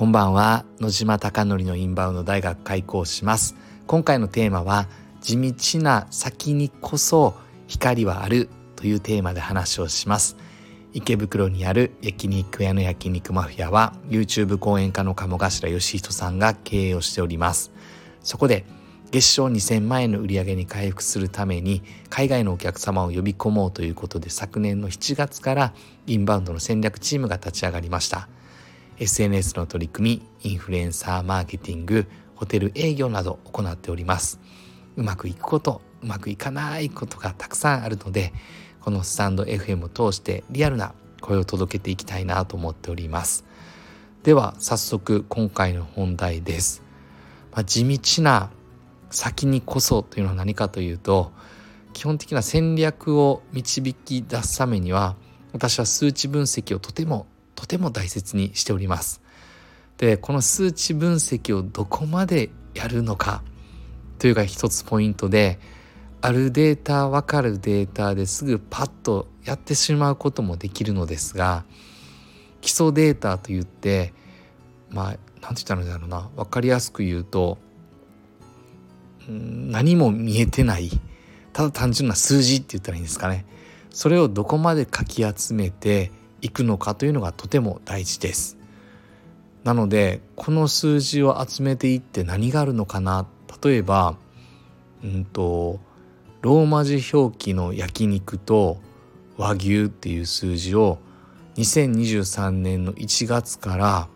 こんばんは。野島貴則のインバウンド大学開校します。今回のテーマは地道な先にこそ光はあるというテーマで話をします。池袋にある焼肉屋の焼肉マフィアは YouTube 講演家の鴨頭義人さんが経営をしております。そこで月賞2000万円の売り上げに回復するために海外のお客様を呼び込もうということで昨年の7月からインバウンドの戦略チームが立ち上がりました。SNS の取り組みインフルエンサーマーケティングホテル営業など行っております。うまくいくことうまくいかないことがたくさんあるのでこのスタンド FM を通してリアルな声を届けていきたいなと思っております。では早速今回の本題です、まあ、地道な先にこそというのは何かというと基本的な戦略を導き出すためには私は数値分析をとてもとても大切にしております。でこの数値分析をどこまでやるのかというか一つポイントであるデータ分かるデータですぐパッとやってしまうこともできるのですが基礎データといってまあ何て言ったらいいんだろうな分かりやすく言うと何も見えてないただ単純な数字って言ったらいいんですかね。それをどこまでかき集めていくのかというのがとても大事です。なのでこの数字を集めていって何があるのかな。例えばうんとローマ字表記の焼肉と和牛っていう数字を2023年の1月から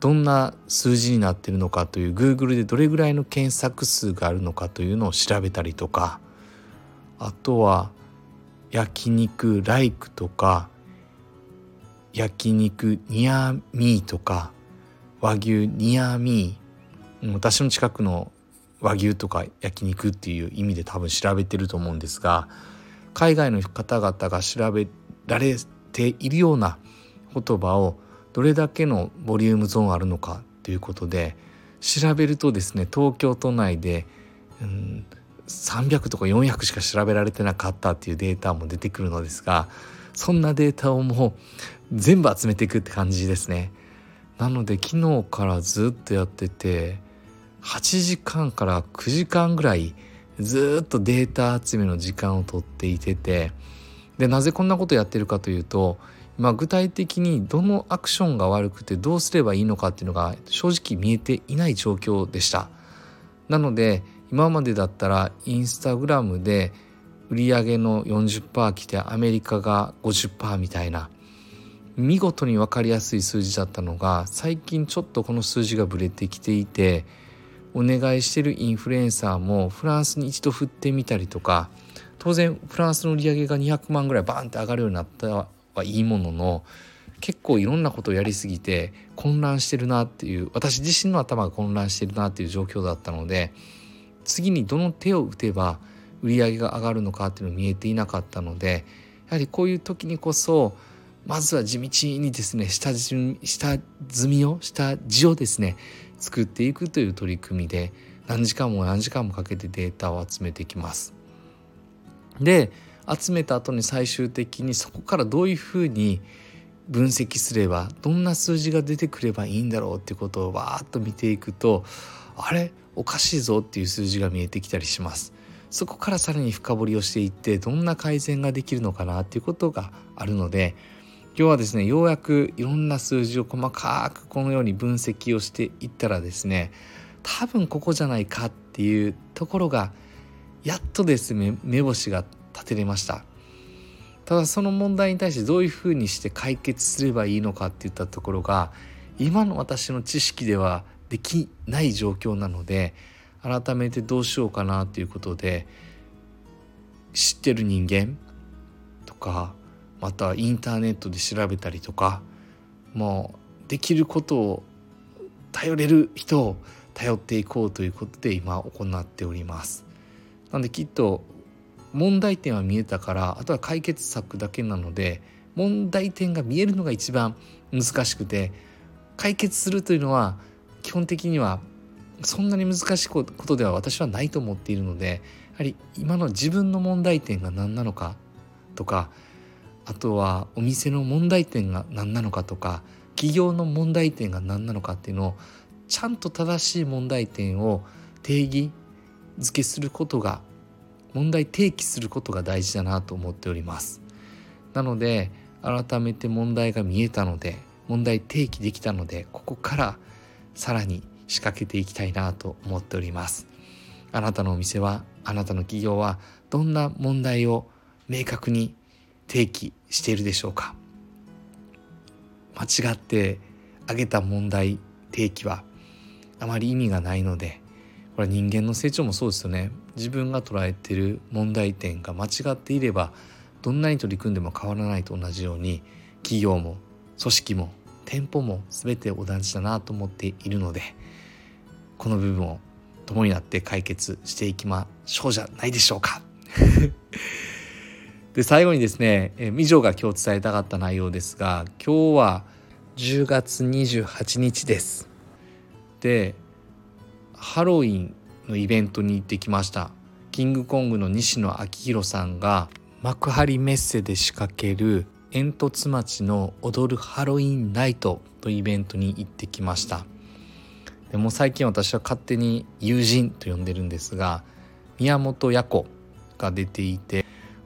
どんな数字になってるのかという Google でどれぐらいの検索数があるのかというのを調べたりとかあとは焼肉ライクとか焼肉ニアミーとか和牛ニアミー。私の近くの和牛とか焼肉っていう意味で多分調べてると思うんですが海外の方々が調べられているような言葉をどれだけのボリュームゾーンあるのかということで調べるとですね東京都内で、うん、300とか400しか調べられてなかったっていうデータも出てくるのですがそんなデータをもう全部集めていくって感じですね。なので昨日からずっとやってて8時間から9時間ぐらいずっとデータ集めの時間をとっていててでなぜこんなことやってるかというとまあ、具体的にどのアクションが悪くてどうすればいいのかっていうのが正直見えていない状況でしたなので今までだったらインスタグラムで売り上げの40%来てアメリカが50%みたいな見事に分かりやすい数字だったのが最近ちょっとこの数字がぶれてきていてお願いしてるインフルエンサーもフランスに一度振ってみたりとか当然フランスの売り上げが200万ぐらいバーンって上がるようになったはいいものの結構いろんなことをやりすぎて混乱してるなっていう私自身の頭が混乱してるなっていう状況だったので次にどの手を打てば売り上げが上がるのかっていうの見えていなかったのでやはりこういう時にこそまずは地道にですね下下積みを下地をですね作っていくという取り組みで何時間も何時間もかけてデータを集めていきます。で集めた後に最終的にそこからどういうふうに分析すればどんな数字が出てくればいいんだろうっていうことをわーっと見ていくとあれおかしいぞっていう数字が見えてきたりします。そこからさらに深掘りをしていってどんな改善ができるのかなっていうことがあるので今日はですねようやくいろんな数字を細かくこのように分析をしていったらですね多分ここじゃないかっていうところがやっとですね目星が立てれました。ただその問題に対してどういうふうにして解決すればいいのかっていったところが今の私の知識ではできない状況なので改めてどうしようかなということで知ってる人間とかまたインターネットで調べたりとかもうできることを頼れる人を頼っていこうということで今行っております。なんできっと問題点は見えたからあとは解決策だけなので問題点が見えるのが一番難しくて解決するというのは基本的にはそんなに難しいことでは私はないと思っているのでやはり今の自分の問題点が何なのかとかあとはお店の問題点が何なのかとか企業の問題点が何なのかっていうのをちゃんと正しい問題点を定義付けすることが問題提起することが大事だなと思っております。なので改めて問題が見えたので問題提起できたのでここからさらに仕掛けていきたいなと思っております。あなたのお店はあなたの企業はどんな問題を明確に提起しているでしょうか？間違って挙げた問題提起はあまり意味がないのでこれ人間の成長もそうですよね。自分が捉えてる問題点が間違っていればどんなに取り組んでも変わらないと同じように企業も組織も店舗も全て同じだなと思っているのでこの部分を共になって解決していきましょうじゃないでしょうか。で最後にですね以上が今日伝えたかった内容ですが今日は10月28日です。でハロウィンのイベントに行ってきました。キングコングの西野昭弘さんが幕張メッセで仕掛ける煙突町の踊るハロウィンナイトというイベントに行ってきました。でも最近私は勝手に友人と呼んでるんですが宮本弥子が出ていて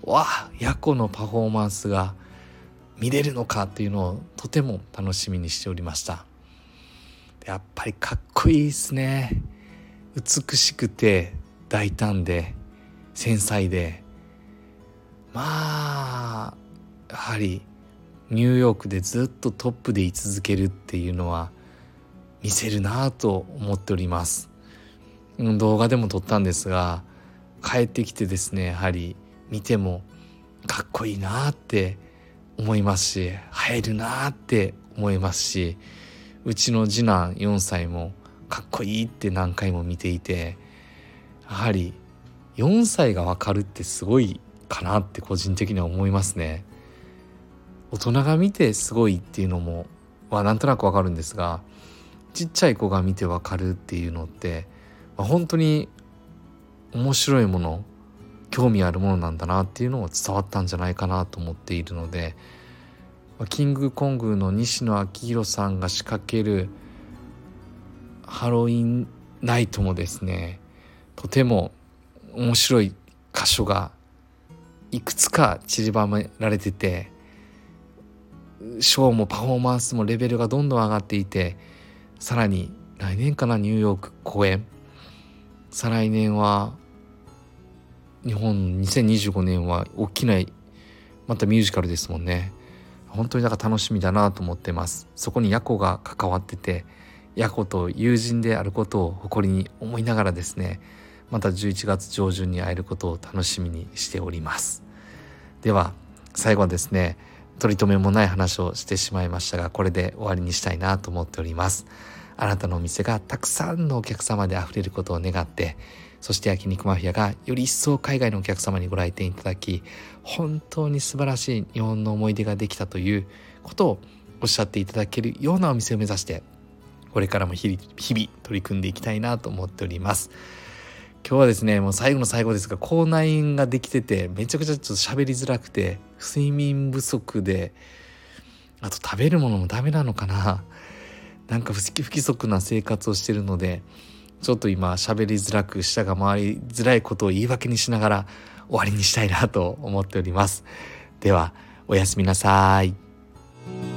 わあ弥子のパフォーマンスが見れるのかっていうのをとても楽しみにしておりました。やっぱりかっこいいですね。美しくて大胆で繊細で。まあやはりニューヨークでずっとトップで居続けるっていうのは見せるなと思っております。動画でも撮ったんですが帰ってきてですねやはり見てもかっこいいなって思いますし映えるなって思いますしうちの次男4歳もかっこいいって何回も見ていてやはり4歳がわかるってすごいかなって個人的には思いますね。大人が見てすごいっていうのもはなんとなくわかるんですがちっちゃい子が見てわかるっていうのって、まあ、本当に面白いもの興味あるものなんだなっていうのを伝わったんじゃないかなと思っているので、キングコングの西野昭弘さんが仕掛けるハロウィンナイトもですねとても面白い箇所がいくつか散りばめられててショーもパフォーマンスもレベルがどんどん上がっていてさらに来年かなニューヨーク公演。再来年は日本2025年は大きなまたミュージカルですもんね。本当にだか楽しみだなと思ってます。そこにヤコが関わっててヤコと友人であることを誇りに思いながらですねまた11月上旬に会えることを楽しみにしております。では最後はですね取り留めもない話をしてしまいましたがこれで終わりにしたいなと思っております。あなたのお店がたくさんのお客様で溢れることを願ってそして焼肉マフィアがより一層海外のお客様にご来店いただき本当に素晴らしい日本の思い出ができたということをおっしゃっていただけるようなお店を目指してこれからも日々取り組んでいきたいなと思っております。今日はですねもう最後の最後ですが口内炎ができててめちゃくちゃちょっと喋りづらくて睡眠不足であと食べるものもダメなのかな。なんか不規則な生活をしてるのでちょっと今喋りづらく舌が回りづらいことを言い訳にしながら終わりにしたいなと思っております。ではおやすみなさい。